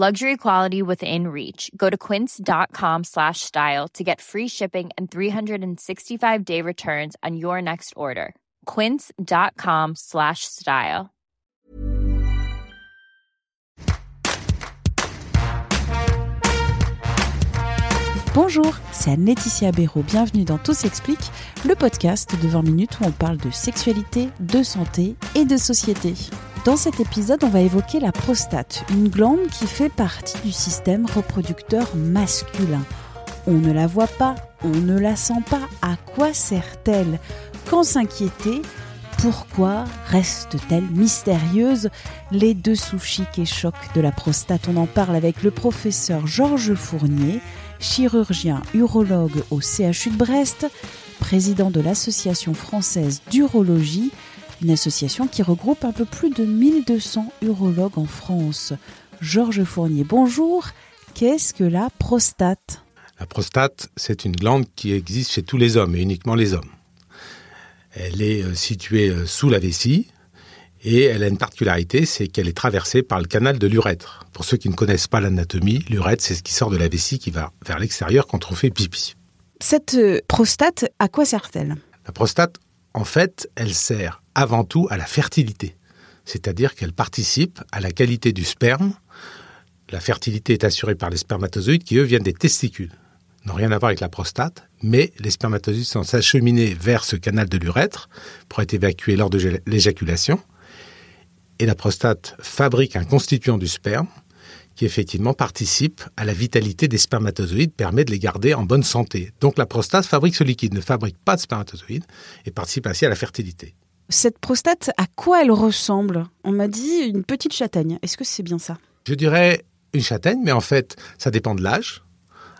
Luxury quality within reach. Go to quince.com slash style to get free shipping and 365 day returns on your next order. Quince.com slash style. Bonjour, c'est Anne-Laetitia Béraud. Bienvenue dans Tout s'explique, le podcast de 20 minutes où on parle de sexualité, de santé et de société. Dans cet épisode, on va évoquer la prostate, une glande qui fait partie du système reproducteur masculin. On ne la voit pas, on ne la sent pas. À quoi sert-elle? Quand s'inquiéter? Pourquoi reste-t-elle mystérieuse? Les dessous chics et chocs de la prostate, on en parle avec le professeur Georges Fournier, chirurgien urologue au CHU de Brest, président de l'Association française d'urologie, une association qui regroupe un peu plus de 1200 urologues en France. Georges Fournier, bonjour. Qu'est-ce que la prostate? La prostate, c'est une glande qui existe chez tous les hommes et uniquement les hommes. Elle est euh, située euh, sous la vessie et elle a une particularité, c'est qu'elle est traversée par le canal de l'urètre. Pour ceux qui ne connaissent pas l'anatomie, l'urètre, c'est ce qui sort de la vessie qui va vers l'extérieur quand on fait pipi. Cette euh, prostate, à quoi sert-elle? La prostate, en fait, elle sert avant tout à la fertilité. C'est-à-dire qu'elle participe à la qualité du sperme. La fertilité est assurée par les spermatozoïdes qui, eux, viennent des testicules n'ont rien à voir avec la prostate, mais les spermatozoïdes sont acheminés vers ce canal de l'urètre pour être évacués lors de l'éjaculation. Et la prostate fabrique un constituant du sperme qui effectivement participe à la vitalité des spermatozoïdes, permet de les garder en bonne santé. Donc la prostate fabrique ce liquide, ne fabrique pas de spermatozoïdes et participe ainsi à la fertilité. Cette prostate, à quoi elle ressemble? On m'a dit une petite châtaigne. Est-ce que c'est bien ça? Je dirais une châtaigne, mais en fait, ça dépend de l'âge.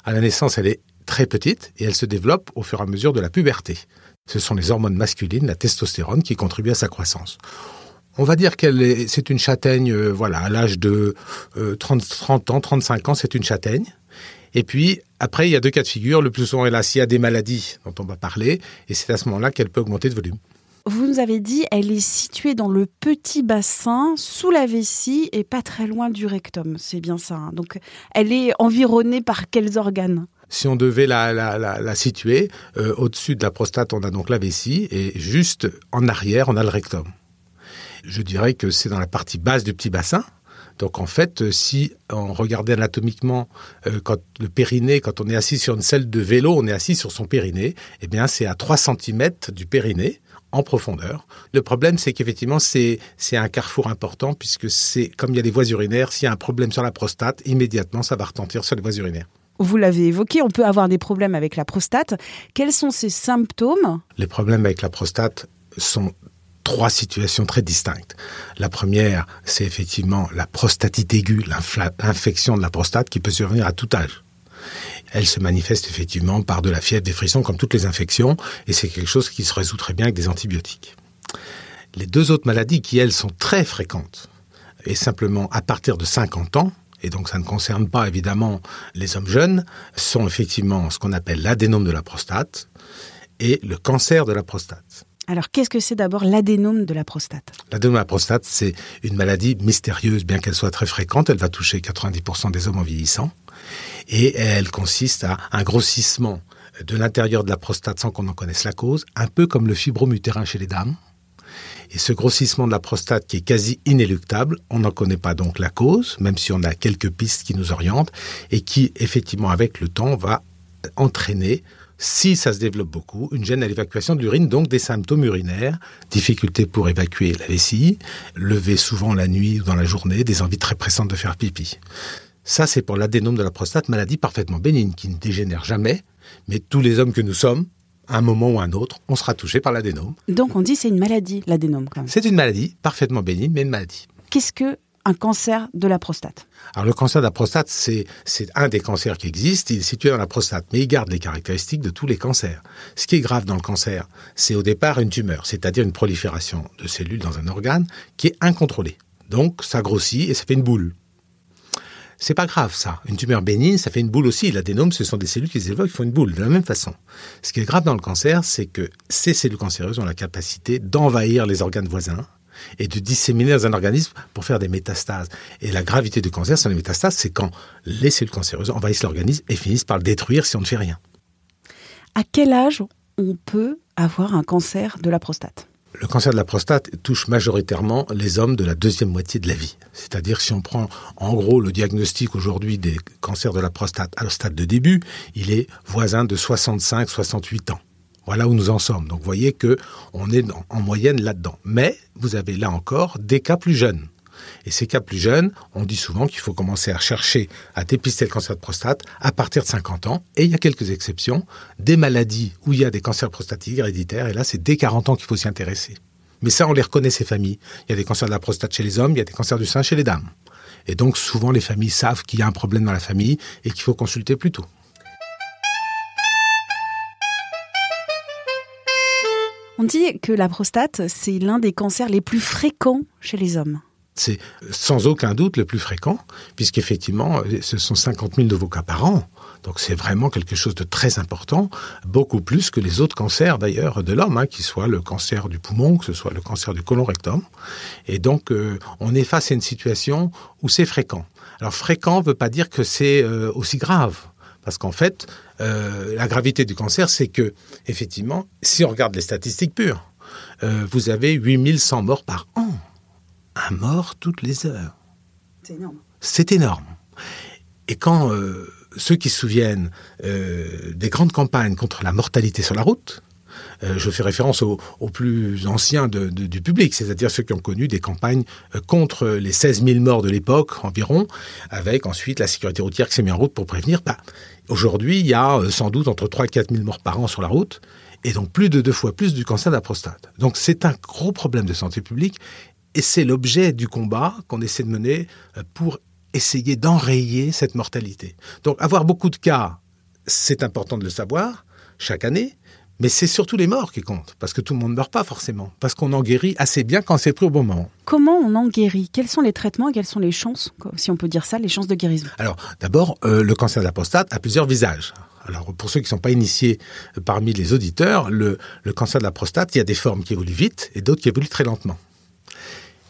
À la naissance, elle est très petite et elle se développe au fur et à mesure de la puberté. Ce sont les hormones masculines, la testostérone, qui contribuent à sa croissance. On va dire qu'elle est, c'est une châtaigne, euh, voilà, à l'âge de 30, euh, 30 ans, 35 ans, c'est une châtaigne. Et puis, après, il y a deux cas de figure. Le plus souvent, elle a, s'il y a des maladies dont on va parler, et c'est à ce moment-là qu'elle peut augmenter de volume. Vous nous avez dit, elle est située dans le petit bassin, sous la vessie et pas très loin du rectum. C'est bien ça. Hein. Donc, elle est environnée par quels organes? Si on devait la, situer, euh, au-dessus de la prostate, on a donc la vessie, et juste en arrière, on a le rectum. Je dirais que c'est dans la partie basse du petit bassin. Donc en fait, si on regardait anatomiquement euh, quand le périnée, quand on est assis sur une selle de vélo, on est assis sur son périnée, eh bien c'est à 3 cm du périnée en profondeur. Le problème, c'est qu'effectivement, c'est un carrefour important puisque c'est comme il y a les voies urinaires, s'il y a un problème sur la prostate, immédiatement, ça va retentir sur les voies urinaires. Vous l'avez évoqué, on peut avoir des problèmes avec la prostate. Quels sont ces symptômes? Les problèmes avec la prostate sont trois situations très distinctes. La première, c'est effectivement la prostatite aiguë, l'infection de la prostate qui peut survenir à tout âge elle se manifeste effectivement par de la fièvre, des frissons, comme toutes les infections, et c'est quelque chose qui se résout très bien avec des antibiotiques. Les deux autres maladies qui, elles, sont très fréquentes, et simplement à partir de 50 ans, et donc ça ne concerne pas évidemment les hommes jeunes, sont effectivement ce qu'on appelle l'adénome de la prostate et le cancer de la prostate. Alors, qu'est-ce que c'est d'abord l'adénome de la prostate? L'adénome de la prostate, c'est une maladie mystérieuse, bien qu'elle soit très fréquente. Elle va toucher 90% des hommes en vieillissant et elle consiste à un grossissement de l'intérieur de la prostate sans qu'on en connaisse la cause, un peu comme le fibrome utérin chez les dames. Et ce grossissement de la prostate qui est quasi inéluctable, on n'en connaît pas donc la cause, même si on a quelques pistes qui nous orientent, et qui, effectivement, avec le temps, va entraîner, si ça se développe beaucoup, une gêne à l'évacuation de l'urine, donc des symptômes urinaires, difficulté pour évacuer la vessie, lever souvent la nuit ou dans la journée, des envies très pressantes de faire pipi. Ça, c'est pour l'adénome de la prostate, maladie parfaitement bénigne, qui ne dégénère jamais. Mais tous les hommes que nous sommes, à un moment ou à un autre, on sera touché par l'adénome. Donc on dit c'est une maladie, l'adénome quand même. C'est une maladie, parfaitement bénigne, mais une maladie. Qu'est-ce que un cancer de la prostate? Alors le cancer de la prostate, c'est un des cancers qui existent, il est situé dans la prostate, mais il garde les caractéristiques de tous les cancers. Ce qui est grave dans le cancer, c'est au départ une tumeur, c'est-à-dire une prolifération de cellules dans un organe qui est incontrôlée. Donc ça grossit et ça fait une boule. C'est pas grave ça. Une tumeur bénigne, ça fait une boule aussi. L'adénome, ce sont des cellules qui s'évoquent, qui font une boule de la même façon. Ce qui est grave dans le cancer, c'est que ces cellules cancéreuses ont la capacité d'envahir les organes voisins et de disséminer dans un organisme pour faire des métastases. Et la gravité du cancer, les métastases, c'est quand les cellules cancéreuses envahissent l'organisme et finissent par le détruire si on ne fait rien. À quel âge on peut avoir un cancer de la prostate? Le cancer de la prostate touche majoritairement les hommes de la deuxième moitié de la vie. C'est-à-dire si on prend en gros le diagnostic aujourd'hui des cancers de la prostate à stade de début, il est voisin de 65-68 ans. Voilà où nous en sommes. Donc vous voyez que on est en moyenne là-dedans. Mais vous avez là encore des cas plus jeunes. Et ces cas plus jeunes, on dit souvent qu'il faut commencer à chercher à dépister le cancer de prostate à partir de 50 ans. Et il y a quelques exceptions, des maladies où il y a des cancers prostatiques héréditaires. Et là, c'est dès 40 ans qu'il faut s'y intéresser. Mais ça, on les reconnaît, ces familles. Il y a des cancers de la prostate chez les hommes, il y a des cancers du sein chez les dames. Et donc, souvent, les familles savent qu'il y a un problème dans la famille et qu'il faut consulter plus tôt. On dit que la prostate, c'est l'un des cancers les plus fréquents chez les hommes c'est sans aucun doute le plus fréquent, puisqu'effectivement, ce sont 50 000 nouveaux cas par an. Donc c'est vraiment quelque chose de très important, beaucoup plus que les autres cancers d'ailleurs de l'homme, hein, qu'il soit le cancer du poumon, que ce soit le cancer du côlon rectum. Et donc euh, on est face à une situation où c'est fréquent. Alors fréquent ne veut pas dire que c'est euh, aussi grave. Parce qu'en fait, euh, la gravité du cancer, c'est que, effectivement, si on regarde les statistiques pures, vous avez 8100 morts par an un mort toutes les heures. C'est énorme. C'est énorme. Et quand euh, ceux qui se souviennent euh, des grandes campagnes contre la mortalité sur la route, euh, je fais référence aux, plus anciens du public, c'est-à-dire ceux qui ont connu des campagnes contre les 16 000 morts de l'époque environ, avec ensuite la sécurité routière qui s'est mise en route pour prévenir. Bah, Aujourd'hui, il y a sans doute entre 3 et 4 000 morts par an sur la route, et donc plus de deux fois plus du cancer de la prostate. Donc c'est un gros problème de santé publique, et c'est l'objet du combat qu'on essaie de mener euh, pour essayer d'enrayer cette mortalité. Donc avoir beaucoup de cas, c'est important de le savoir chaque année, mais c'est surtout les morts qui comptent, parce que tout le monde ne meurt pas forcément, parce qu'on en guérit assez bien quand c'est pris au bon moment. Comment on en guérit? Quels sont les traitements et quelles sont les chances, si on peut dire ça, les chances de guérison? Alors, d'abord, euh, le cancer de la prostate a plusieurs visages. Alors, pour ceux qui ne sont pas initiés euh, parmi les auditeurs, le cancer de la prostate, il y a des formes qui évoluent vite et d'autres qui évoluent très lentement.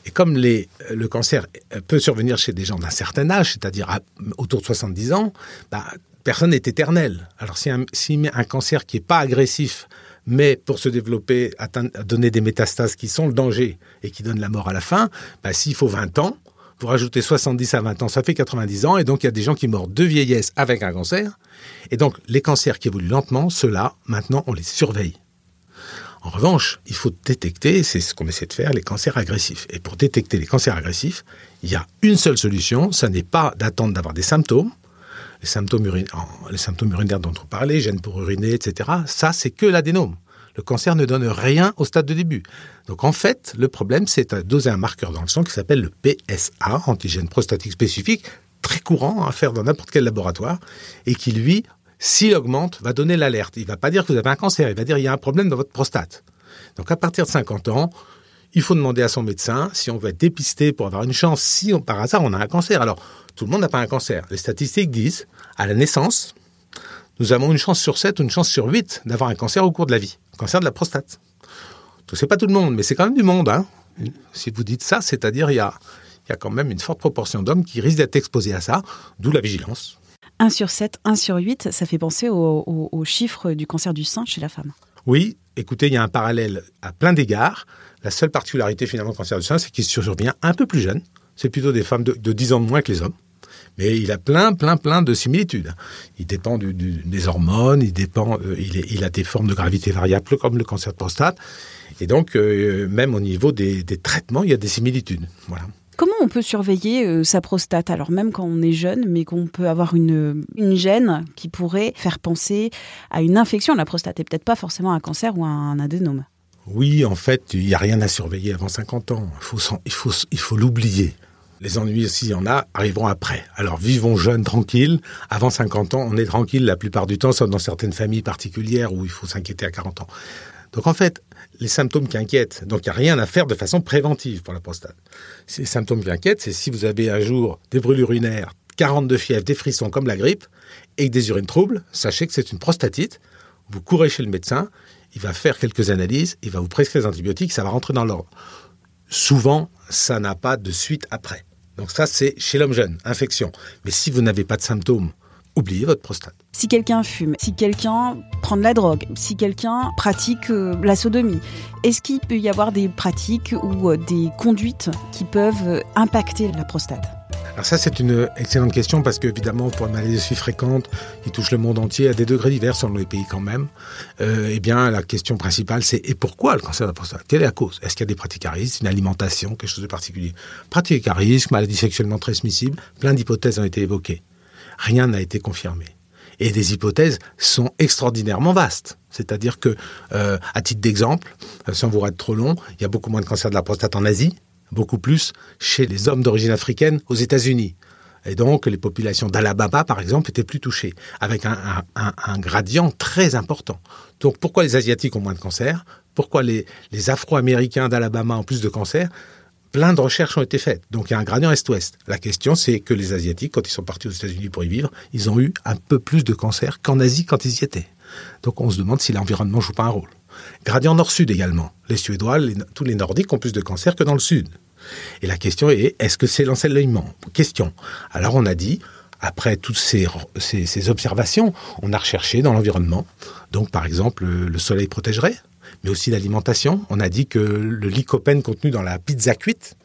Et comme le cancer peut survenir chez des gens d'un certain âge, c'est-à-dire autour de 70 ans, bah, personne n'est éternel. Alors si un, un cancer qui n'est pas agressif, mais pour se développer, donner des métastases qui sont le danger et qui donnent la mort à la fin, bah, s'il faut 20 ans, vous rajoutez 70 à 20 ans, ça fait 90 ans, et donc il y a des gens qui meurent de vieillesse avec un cancer. Et donc les cancers qui évoluent lentement, ceux-là, maintenant, on les surveille. En revanche, il faut détecter, c'est ce qu'on essaie de faire, les cancers agressifs. Et pour détecter les cancers agressifs, il y a une seule solution, ce n'est pas d'attendre d'avoir des symptômes, les symptômes, urinaires dont on parlait, gènes pour uriner, etc. Ça, c'est que l'adénome. Le cancer ne donne rien au stade de début. Donc en fait, le problème, c'est de doser un marqueur dans le sang qui s'appelle le PSA, antigène prostatique spécifique, très courant à faire dans n'importe quel laboratoire, et qui, lui, s'il augmente, va donner l'alerte. Il ne va pas dire que vous avez un cancer, il va dire qu'il y a un problème dans votre prostate. Donc à partir de 50 ans, il faut demander à son médecin si on veut être dépisté pour avoir une chance, si par hasard on a un cancer. Alors, tout le monde n'a pas un cancer. Les statistiques disent, à la naissance, nous avons une chance sur 7 ou une chance sur 8 d'avoir un cancer au cours de la vie. cancer de la prostate. Ce n'est pas tout le monde, mais c'est quand même du monde. Hein. Si vous dites ça, c'est-à-dire il y a, il y a quand même une forte proportion d'hommes qui risquent d'être exposés à ça, d'où la vigilance. 1 sur 7, 1 sur 8, ça fait penser aux chiffres du cancer du sein chez la femme. Oui, écoutez, il y a un parallèle à plein d'égards. La seule particularité finalement du cancer du sein, c'est qu'il survient un peu plus jeune. C'est plutôt des femmes de, 10 ans de moins que les hommes. Mais il a plein, plein, plein de similitudes. Il dépend des hormones, il, dépend, euh, il, a des formes de gravité variables comme le cancer de prostate. Et donc, euh, même au niveau des, des, traitements, il y a des similitudes. Voilà. Comment on peut surveiller euh, sa prostate alors même quand on est jeune, mais qu'on peut avoir une, une gène qui pourrait faire penser à une infection? De la prostate et peut-être pas forcément un cancer ou un adénome Oui, en fait, il n'y a rien à surveiller avant 50 ans. Il faut, il faut l'oublier. Les ennuis, s'il y en a, arriveront après. Alors vivons jeunes, tranquilles. Avant 50 ans, on est tranquille la plupart du temps, sauf dans certaines familles particulières où il faut s'inquiéter à 40 ans. Donc en fait, les symptômes qui inquiètent, donc il n'y a rien à faire de façon préventive pour la prostate. Ces symptômes qui inquiètent, c'est si vous avez un jour des brûlures urinaires, 42 fièvres, des frissons comme la grippe, et des urines troubles, sachez que c'est une prostatite. Vous courez chez le médecin, il va faire quelques analyses, il va vous prescrire des antibiotiques, ça va rentrer dans l'ordre. Souvent, ça n'a pas de suite après. Donc ça, c'est chez l'homme jeune, infection. Mais si vous n'avez pas de symptômes, oubliez votre prostate. Si quelqu'un fume, si quelqu'un prend de la drogue, si quelqu'un pratique euh, la sodomie, est-ce qu'il peut y avoir des pratiques ou euh, des conduites qui peuvent euh, impacter la prostate? Alors ça, c'est une excellente question parce qu'évidemment, pour une maladie aussi fréquente qui touche le monde entier à des degrés divers selon les pays quand même, euh, eh bien, la question principale, c'est et pourquoi le cancer de la prostate? Quelle est la cause? Est-ce qu'il y a des pratiques à risque, une alimentation, quelque chose de particulier? Pratiques à risque, maladie sexuellement transmissible, plein d'hypothèses ont été évoquées. Rien n'a été confirmé. Et des hypothèses sont extraordinairement vastes. C'est-à-dire que, euh, à titre d'exemple, euh, sans vous être trop long, il y a beaucoup moins de cancer de la prostate en Asie, beaucoup plus chez les hommes d'origine africaine aux États-Unis. Et donc, les populations d'Alabama, par exemple, étaient plus touchées, avec un, gradient très important. Donc, pourquoi les Asiatiques ont moins de cancer Pourquoi les, les Afro-Américains d'Alabama ont plus de cancer Plein de recherches ont été faites. Donc, il y a un gradient est-ouest. La question, c'est que les Asiatiques, quand ils sont partis aux États-Unis pour y vivre, ils ont eu un peu plus de cancer qu'en Asie quand ils y étaient. Donc, on se demande si l'environnement joue pas un rôle. Gradient nord-sud également. Les Suédois, tous les Nordiques ont plus de cancer que dans le sud. Et la question est, est-ce que c'est l'ensoleillement Question. Alors on a dit, après toutes ces, observations, on a recherché dans l'environnement. Donc par exemple, le soleil protégerait, mais aussi l'alimentation. On a dit que le lycopène contenu dans la pizza cuite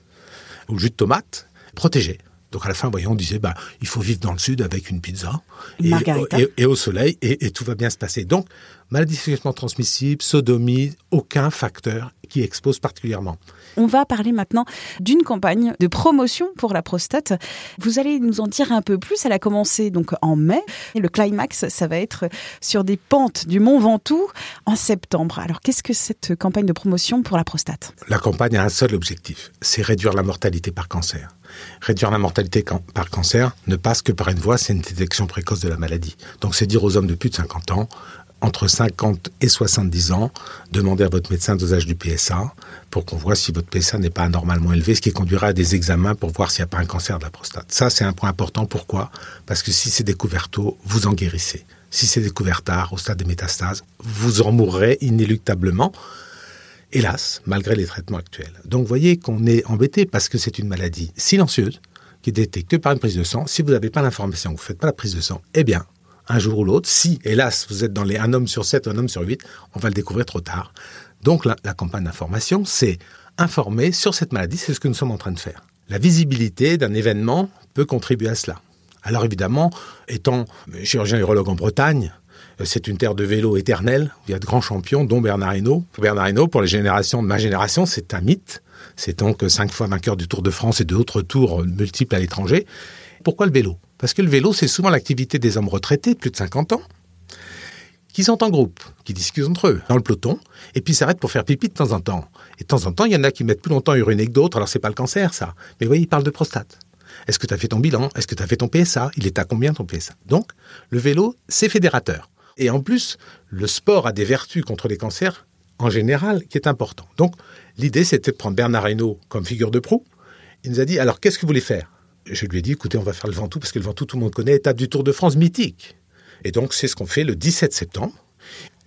ou le jus de tomate protégeait. Donc à la fin, voyons, on disait, bah, il faut vivre dans le sud avec une pizza et, au soleil et, tout va bien se passer. Donc, maladie sexuellement transmissible, sodomie, aucun facteur qui expose particulièrement. On va parler maintenant d'une campagne de promotion pour la prostate. Vous allez nous en dire un peu plus. Elle a commencé donc en mai. Et le climax, ça va être sur des pentes du Mont Ventoux en septembre. Alors, qu'est-ce que cette campagne de promotion pour la prostate? La campagne a un seul objectif, c'est réduire la mortalité par cancer. Réduire la mortalité par cancer ne passe que par une voie, c'est une détection précoce de la maladie. Donc c'est dire aux hommes de plus de 50 ans, entre 50 et 70 ans, demandez à votre médecin dosage du PSA pour qu'on voit si votre PSA n'est pas anormalement élevé, ce qui conduira à des examens pour voir s'il n'y a pas un cancer de la prostate. Ça, c'est un point important. Pourquoi? Parce que si c'est découvert tôt, vous en guérissez. Si c'est découvert tard, au stade des métastases, vous en mourrez inéluctablement hélas, malgré les traitements actuels. Donc voyez qu'on est embêté parce que c'est une maladie silencieuse qui est détectée par une prise de sang. Si vous n'avez pas l'information, vous ne faites pas la prise de sang, eh bien, un jour ou l'autre, si, hélas, vous êtes dans les un homme sur sept un homme sur huit, on va le découvrir trop tard. Donc la, campagne d'information, c'est informer sur cette maladie, c'est ce que nous sommes en train de faire. La visibilité d'un événement peut contribuer à cela. Alors évidemment, étant chirurgien urologue en Bretagne, euh, c'est une terre de vélo éternelle. Il y a de grands champions, dont Bernard Hinault. Bernard Hinault, pour les générations de ma génération, c'est un mythe. C'est donc cinq fois vainqueur du Tour de France et d'autres tours multiples à l'étranger. Pourquoi le vélo? Parce que le vélo, c'est souvent l'activité des hommes retraités de plus de 50 ans qui sont en groupe, qui discutent entre eux dans le peloton, et puis s'arrêtent pour faire pipi de temps en temps. Et de temps en temps, il y en a qui mettent plus longtemps à uriner que d'autres, alors c'est pas le cancer, ça. Mais vous voyez, ils parlent de prostate. Est-ce que tu as fait ton bilan? Est-ce que tu as fait ton PSA Il est à combien ton PSA Donc, le vélo, c'est fédérateur. Et en plus, le sport a des vertus contre les cancers en général qui est important. Donc, l'idée, c'était de prendre Bernard Hinault comme figure de proue. Il nous a dit, alors, qu'est-ce que vous voulez faire? Je lui ai dit, écoutez, on va faire le Ventoux, parce que le Ventoux, tout le monde connaît, étape du Tour de France mythique. Et donc, c'est ce qu'on fait le 17 septembre.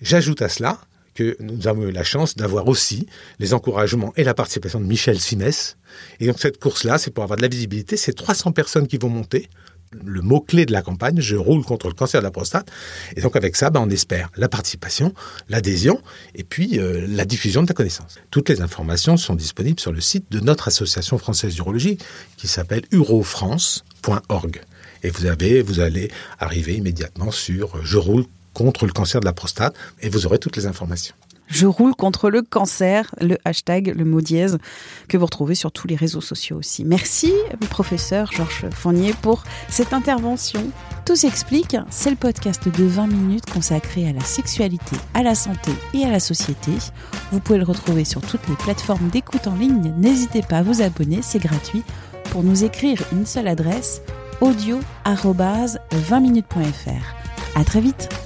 J'ajoute à cela que nous avons eu la chance d'avoir aussi les encouragements et la participation de Michel Simès. Et donc, cette course-là, c'est pour avoir de la visibilité. C'est 300 personnes qui vont monter le mot-clé de la campagne, je roule contre le cancer de la prostate. Et donc avec ça, ben, on espère la participation, l'adhésion et puis euh, la diffusion de la connaissance. Toutes les informations sont disponibles sur le site de notre association française d'urologie qui s'appelle urofrance.org. Et vous, avez, vous allez arriver immédiatement sur Je roule contre le cancer de la prostate et vous aurez toutes les informations. Je roule contre le cancer, le hashtag, le mot dièse, que vous retrouvez sur tous les réseaux sociaux aussi. Merci, professeur Georges Fournier, pour cette intervention. Tout s'explique, c'est le podcast de 20 minutes consacré à la sexualité, à la santé et à la société. Vous pouvez le retrouver sur toutes les plateformes d'écoute en ligne. N'hésitez pas à vous abonner, c'est gratuit. pour nous écrire une seule adresse audio 20minutes.fr. À très vite!